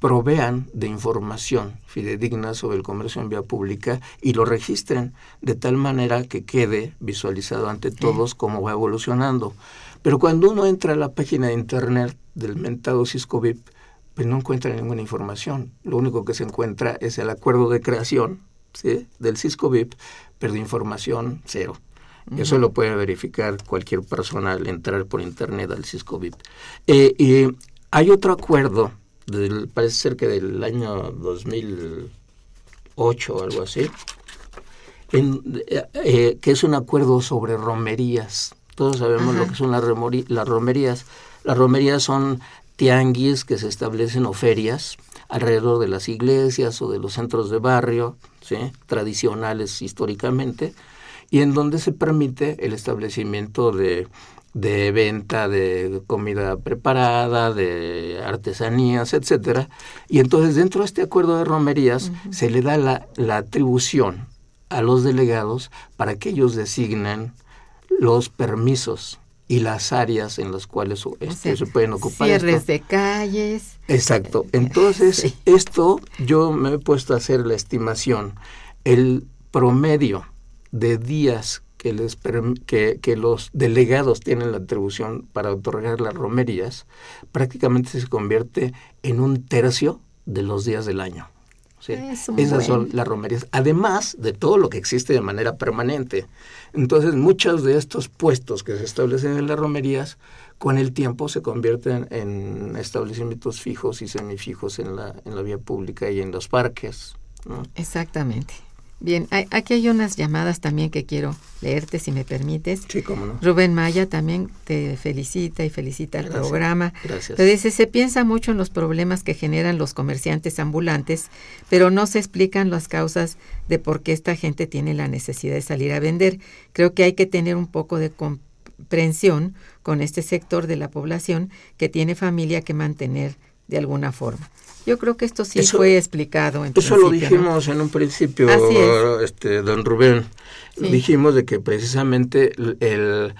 provean de información fidedigna sobre el comercio en vía pública y lo registren de tal manera que quede visualizado ante todos cómo va evolucionando. Pero cuando uno entra a la página de internet del mentado Cisco VIP, pues no encuentra ninguna información. Lo único que se encuentra es el acuerdo de creación ¿sí? del Cisco VIP, pero de información cero. Eso lo puede verificar cualquier persona al entrar por internet al Cisco VIP. Eh, y hay otro acuerdo, del, parece ser que del año 2008 o algo así, en- eh, eh, que es un acuerdo sobre romerías. Todos sabemos Ajá. lo que son las, remori- las romerías. Las romerías son tianguis que se establecen o ferias alrededor de las iglesias o de los centros de barrio, ¿sí? tradicionales históricamente, y en donde se permite el establecimiento de, de venta de comida preparada, de artesanías, etcétera. Y entonces dentro de este acuerdo de romerías se le da la, la atribución a los delegados para que ellos designen los permisos y las áreas en las cuales O este, sea, se pueden ocupar. Cierres esto. de calles. Exacto. Entonces, Sí. esto yo me he puesto a hacer la estimación. El promedio de días que, les que, que los delegados tienen la atribución para otorgar las romerías, prácticamente se convierte en un tercio de los días del año. ¿sí? Es Esas son las romerías, además de todo lo que existe de manera permanente. Entonces, muchos de estos puestos que se establecen en las romerías, con el tiempo se convierten en establecimientos fijos y semifijos en la, en la vía pública y en los parques. ¿no? Exactamente. Bien, hay- aquí hay unas llamadas también que quiero leerte, si me permites. Sí, cómo no. Rubén Maya también te felicita y felicita el Gracias. programa. Gracias. Pero dice, se piensa mucho en los problemas que generan los comerciantes ambulantes, pero no se explican las causas de por qué esta gente tiene la necesidad de salir a vender. Creo que hay que tener un poco de comprensión con este sector de la población que tiene familia que mantener de alguna forma. Yo creo que esto sí Eso- fue explicado en Eso lo dijimos en un principio, es. este, don Rubén. Sí. Dijimos de que precisamente el- el-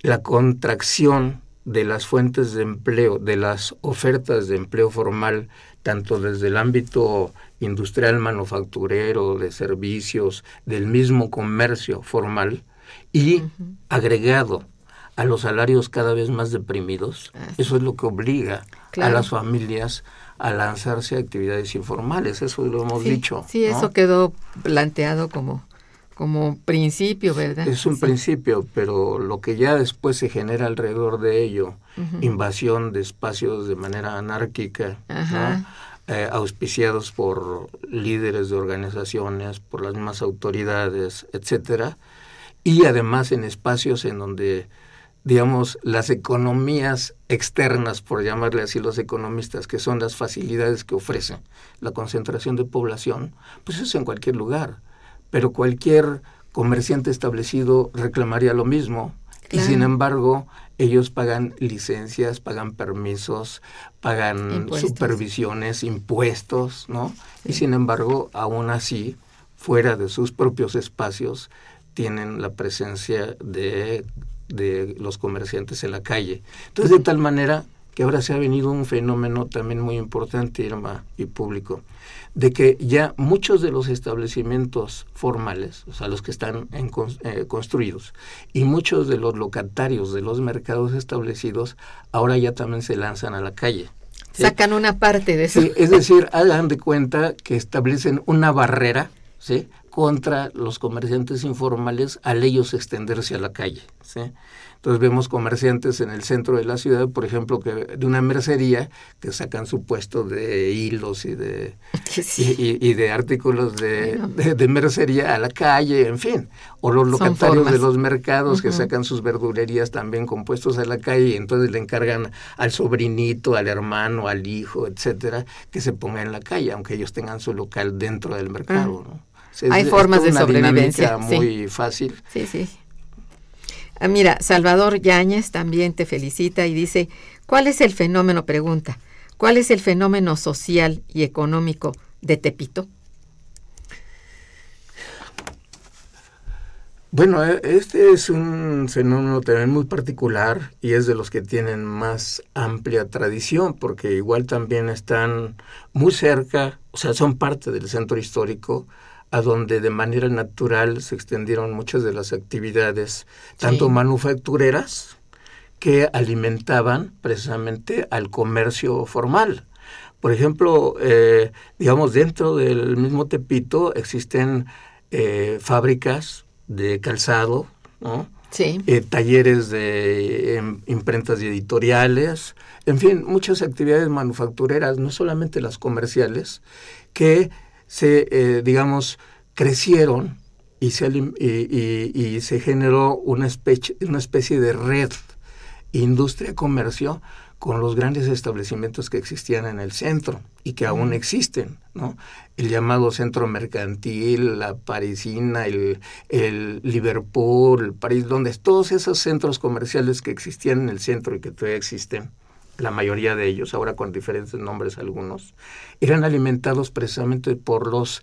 la contracción de las fuentes de empleo, de las ofertas de empleo formal, tanto desde el ámbito industrial, manufacturero, de servicios, del mismo comercio formal, y agregado a los salarios cada vez más deprimidos, eso es lo que obliga a las familias a lanzarse a actividades informales, eso lo hemos sí, dicho. Sí, ¿no? eso quedó planteado como, como principio, ¿verdad? Es un Sí. principio, pero lo que ya después se genera alrededor de ello, invasión de espacios de manera anárquica, eh, auspiciados por líderes de organizaciones, por las mismas autoridades, etcétera, y además en espacios en donde digamos, las economías externas, por llamarle así los economistas, que son las facilidades que ofrecen la concentración de población, pues es en cualquier lugar. Pero cualquier comerciante establecido reclamaría lo mismo. Y sin embargo, ellos pagan licencias, pagan permisos, pagan supervisiones, impuestos, ¿no? Y sin embargo, aún así, fuera de sus propios espacios, tienen la presencia de de los comerciantes en la calle. Entonces, de tal manera que ahora se ha venido un fenómeno también muy importante, Irma, y público, de que ya muchos de los establecimientos formales, o sea, los que están en, eh, construidos, y muchos de los locatarios de los mercados establecidos, ahora ya también se lanzan a la calle. Sacan una parte de eso. es decir, hagan de cuenta que establecen una barrera, ¿sí? Contra los comerciantes informales al ellos extenderse a la calle. ¿sí? Entonces vemos comerciantes en el centro de la ciudad, por ejemplo, que de una mercería que sacan su puesto de hilos y de, y, de artículos de, de, mercería a la calle, en fin. O los locatarios de los mercados que sacan sus verdulerías también compuestos a la calle y entonces le encargan al sobrinito, al hermano, al hijo, etcétera, que se ponga en la calle, aunque ellos tengan su local dentro del mercado. ¿no? Hay formas de sobrevivencia. muy fácil. Sí, sí. Ah, mira, Salvador Yáñez también te felicita y dice, ¿cuál es el fenómeno, pregunta, cuál es el fenómeno social y económico de Tepito? Bueno, e, este es un fenómeno también muy particular y es de los que tienen más amplia tradición, porque igual también están muy cerca, o sea, son parte del centro histórico, a donde de manera natural se extendieron muchas de las actividades, tanto manufactureras, que alimentaban precisamente al comercio formal. Por ejemplo, eh, digamos, dentro del mismo Tepito existen eh, fábricas de calzado, ¿no? Sí. Eh, talleres de em, imprentas y editoriales, en fin, muchas actividades manufactureras, no solamente las comerciales, que se, eh, digamos, crecieron y se, y, se generó una especie, una especie de red industria-comercio con los grandes establecimientos que existían en el centro y que aún existen, ¿no? El llamado centro mercantil, la parisina, el, el Liverpool, el París, donde todos esos centros comerciales que existían en el centro y que todavía existen, la mayoría de ellos, ahora con diferentes nombres algunos, eran alimentados precisamente por los,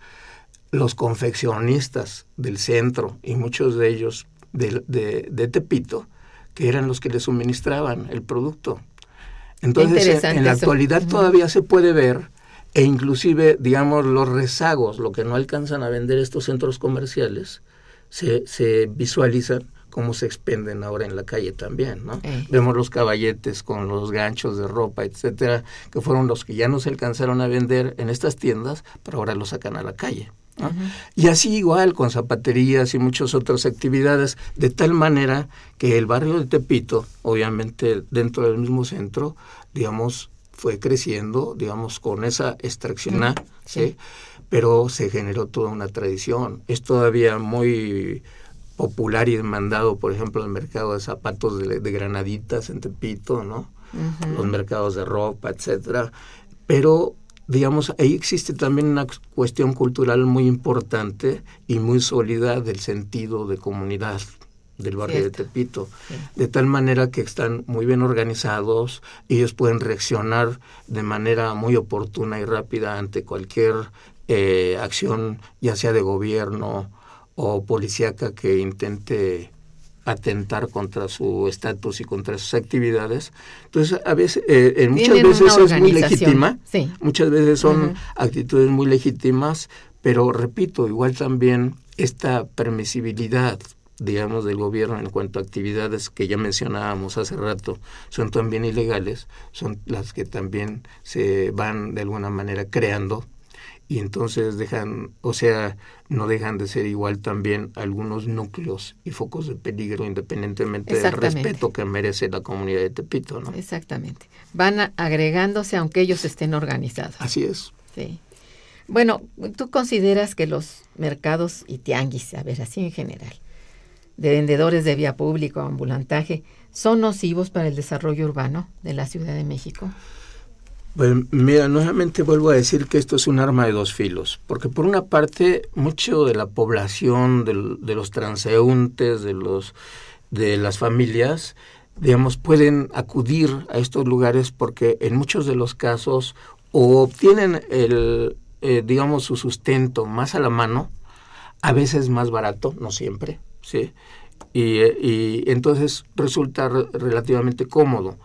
los confeccionistas del centro y muchos de ellos de, de, Tepito, que eran los que le suministraban el producto. Entonces, en, la actualidad todavía se puede ver e inclusive, digamos, los rezagos, lo que no alcanzan a vender estos centros comerciales, se, se visualizan cómo se expenden ahora en la calle también, ¿no? Vemos los caballetes con los ganchos de ropa, etcétera, que fueron los que ya no se alcanzaron a vender en estas tiendas, pero ahora los sacan a la calle. Y así igual con zapaterías y muchas otras actividades, de tal manera que el barrio de Tepito, obviamente dentro del mismo centro, digamos, fue creciendo, digamos, con esa extracción, ¿sí? pero se generó toda una tradición. Es todavía muy popular y demandado, por ejemplo, el mercado de zapatos de, granaditas en Tepito, ¿no? Los mercados de ropa, etcétera. Pero, digamos, ahí existe también una cuestión cultural muy importante y muy sólida del sentido de comunidad del barrio de Tepito, de tal manera que están muy bien organizados, ellos pueden reaccionar de manera muy oportuna y rápida ante cualquier eh, acción, ya sea de gobierno o policíaca que intente atentar contra su estatus y contra sus actividades. Entonces, a veces, eh, en muchas veces es muy legítima, muchas veces son actitudes muy legítimas, pero repito, igual también esta permisibilidad, digamos, del gobierno en cuanto a actividades que ya mencionábamos hace rato, son también ilegales, son las que también se van de alguna manera creando y entonces dejan, o sea, no dejan de ser igual también algunos núcleos y focos de peligro independientemente del respeto que merece la comunidad de Tepito, ¿no? Exactamente. Van agregándose aunque ellos estén organizados. Así es. Sí. Bueno, ¿tú consideras que los mercados y tianguis, a ver, así en general, de vendedores de vía pública o ambulantaje, son nocivos para el desarrollo urbano de la Ciudad de México? Pues mira, nuevamente vuelvo a decir que esto es un arma de dos filos, porque por una parte mucho de la población, de, los transeúntes, de los de las familias, digamos, pueden acudir a estos lugares porque en muchos de los casos o obtienen el, eh, digamos, su sustento más a la mano, a veces más barato, no siempre, ¿sí? Y, y entonces resulta relativamente cómodo.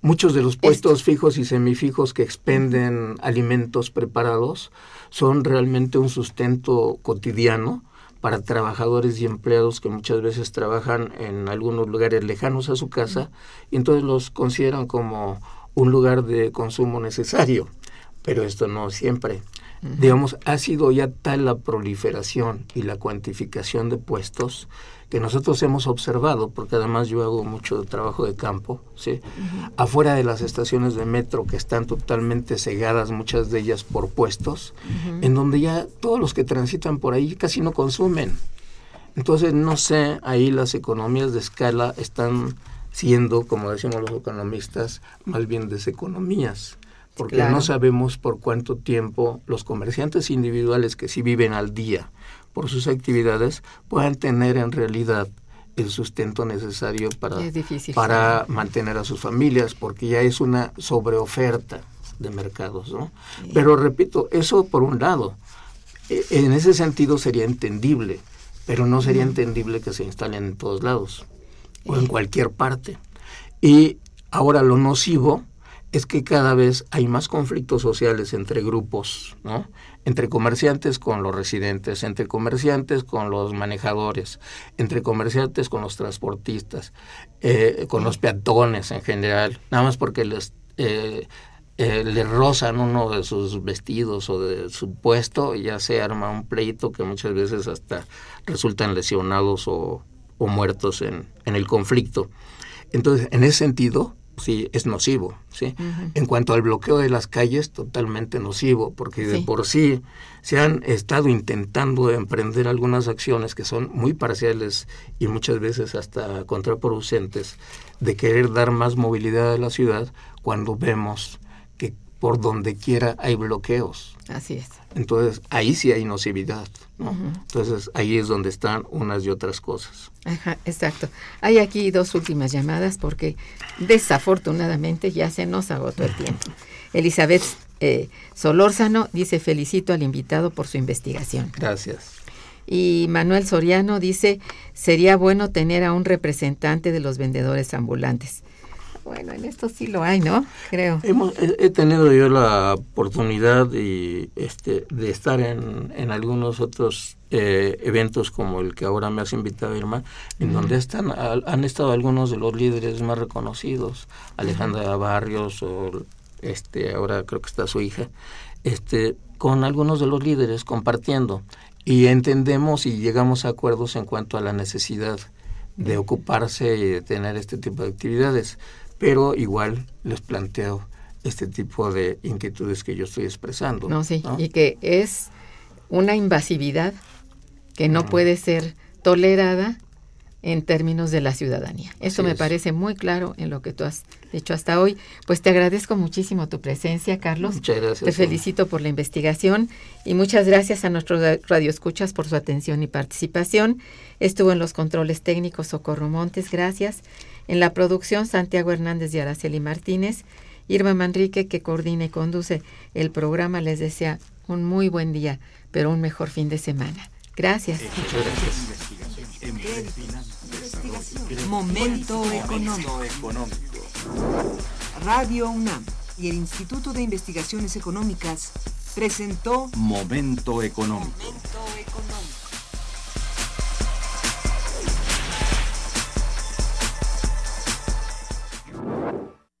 Muchos de los puestos fijos y semifijos que expenden alimentos preparados son realmente un sustento cotidiano para trabajadores y empleados que muchas veces trabajan en algunos lugares lejanos a su casa y entonces los consideran como un lugar de consumo necesario, pero esto no siempre. Digamos, ha sido ya tal la proliferación y la cuantificación de puestos que nosotros hemos observado, porque además yo hago mucho trabajo de campo, ¿sí? afuera de las estaciones de metro que están totalmente cegadas, muchas de ellas por puestos, en donde ya todos los que transitan por ahí casi no consumen. Entonces, no sé, ahí las economías de escala están siendo, como decimos los economistas, más bien deseconomías porque no sabemos por cuánto tiempo los comerciantes individuales que sí viven al día por sus actividades puedan tener en realidad el sustento necesario para, para mantener a sus familias, porque ya es una sobreoferta de mercados, ¿no? Pero repito, eso por un lado, e, en ese sentido sería entendible, pero no sería entendible que se instalen en todos lados o en cualquier parte. Y ahora lo nocivo es que cada vez hay más conflictos sociales entre grupos, ¿no? entre comerciantes con los residentes, entre comerciantes con los manejadores, entre comerciantes con los transportistas, eh, con los peatones en general, nada más porque les, eh, eh, le rozan uno de sus vestidos o de su puesto y ya se arma un pleito que muchas veces hasta resultan lesionados o, o muertos en, en el conflicto. Entonces, en ese sentido, sí es nocivo, ¿sí? En cuanto al bloqueo de las calles, totalmente nocivo, porque de por sí se han estado intentando emprender algunas acciones que son muy parciales y muchas veces hasta contraproducentes de querer dar más movilidad a la ciudad cuando vemos que por donde quiera hay bloqueos. Así es. Entonces, ahí sí hay nocividad, ¿no? Entonces, ahí es donde están unas y otras cosas. Ajá, exacto. Hay aquí dos últimas llamadas porque desafortunadamente ya se nos agotó el tiempo. Elizabeth eh, Solórzano dice, felicito al invitado por su investigación. Gracias. Y Manuel Soriano dice, sería bueno tener a un representante de los vendedores ambulantes. Bueno, en esto sí lo hay, ¿no? Creo. he, tenido yo la oportunidad y, este, de estar en, en algunos otros eh, eventos como el que ahora me has invitado, Irma, en donde están, han estado algunos de los líderes más reconocidos, Alejandra Barrios o este, ahora creo que está su hija, este, con algunos de los líderes compartiendo y entendemos y llegamos a acuerdos en cuanto a la necesidad de ocuparse y de tener este tipo de actividades pero igual les planteo este tipo de inquietudes que yo estoy expresando. No, sí, y que es una invasividad que no puede ser tolerada en términos de la ciudadanía. Eso me parece muy claro en lo que tú has dicho hasta hoy. Pues te agradezco muchísimo tu presencia, Carlos. Muchas gracias. Te felicito por la investigación y muchas gracias a nuestros radioescuchas por su atención y participación. Estuvo en los controles técnicos Socorro Montes, gracias. En la producción, Santiago Hernández y Araceli Martínez. Irma Manrique, que coordina y conduce el programa, les desea un muy buen día, pero un mejor fin de semana. Gracias. Momento económico. Radio UNAM y el Instituto de Investigaciones Económicas presentó Momento económico. Momento económico.